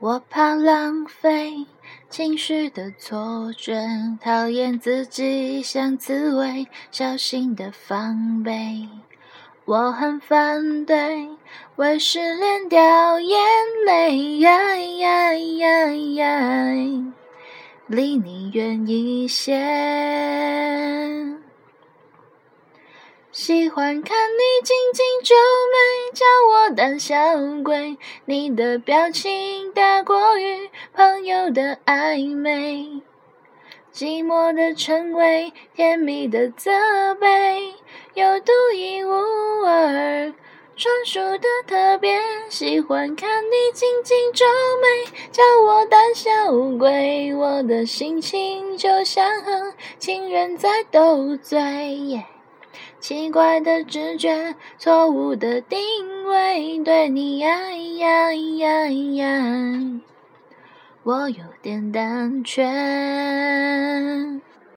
我怕浪费情绪的错觉，讨厌自己像刺猬，小心的防备。我很反对为失恋掉眼泪，离你远一些。喜欢看你紧紧皱眉，叫我胆小鬼。你的表情大过于朋友的暧昧，寂寞的称谓，甜蜜的责备，有独一无二、专属的特别。喜欢看你紧紧皱眉，叫我胆小鬼。我的心情就像和情人在斗嘴。奇怪的直觉，错误的定位，对你呀呀呀呀，我有点胆怯。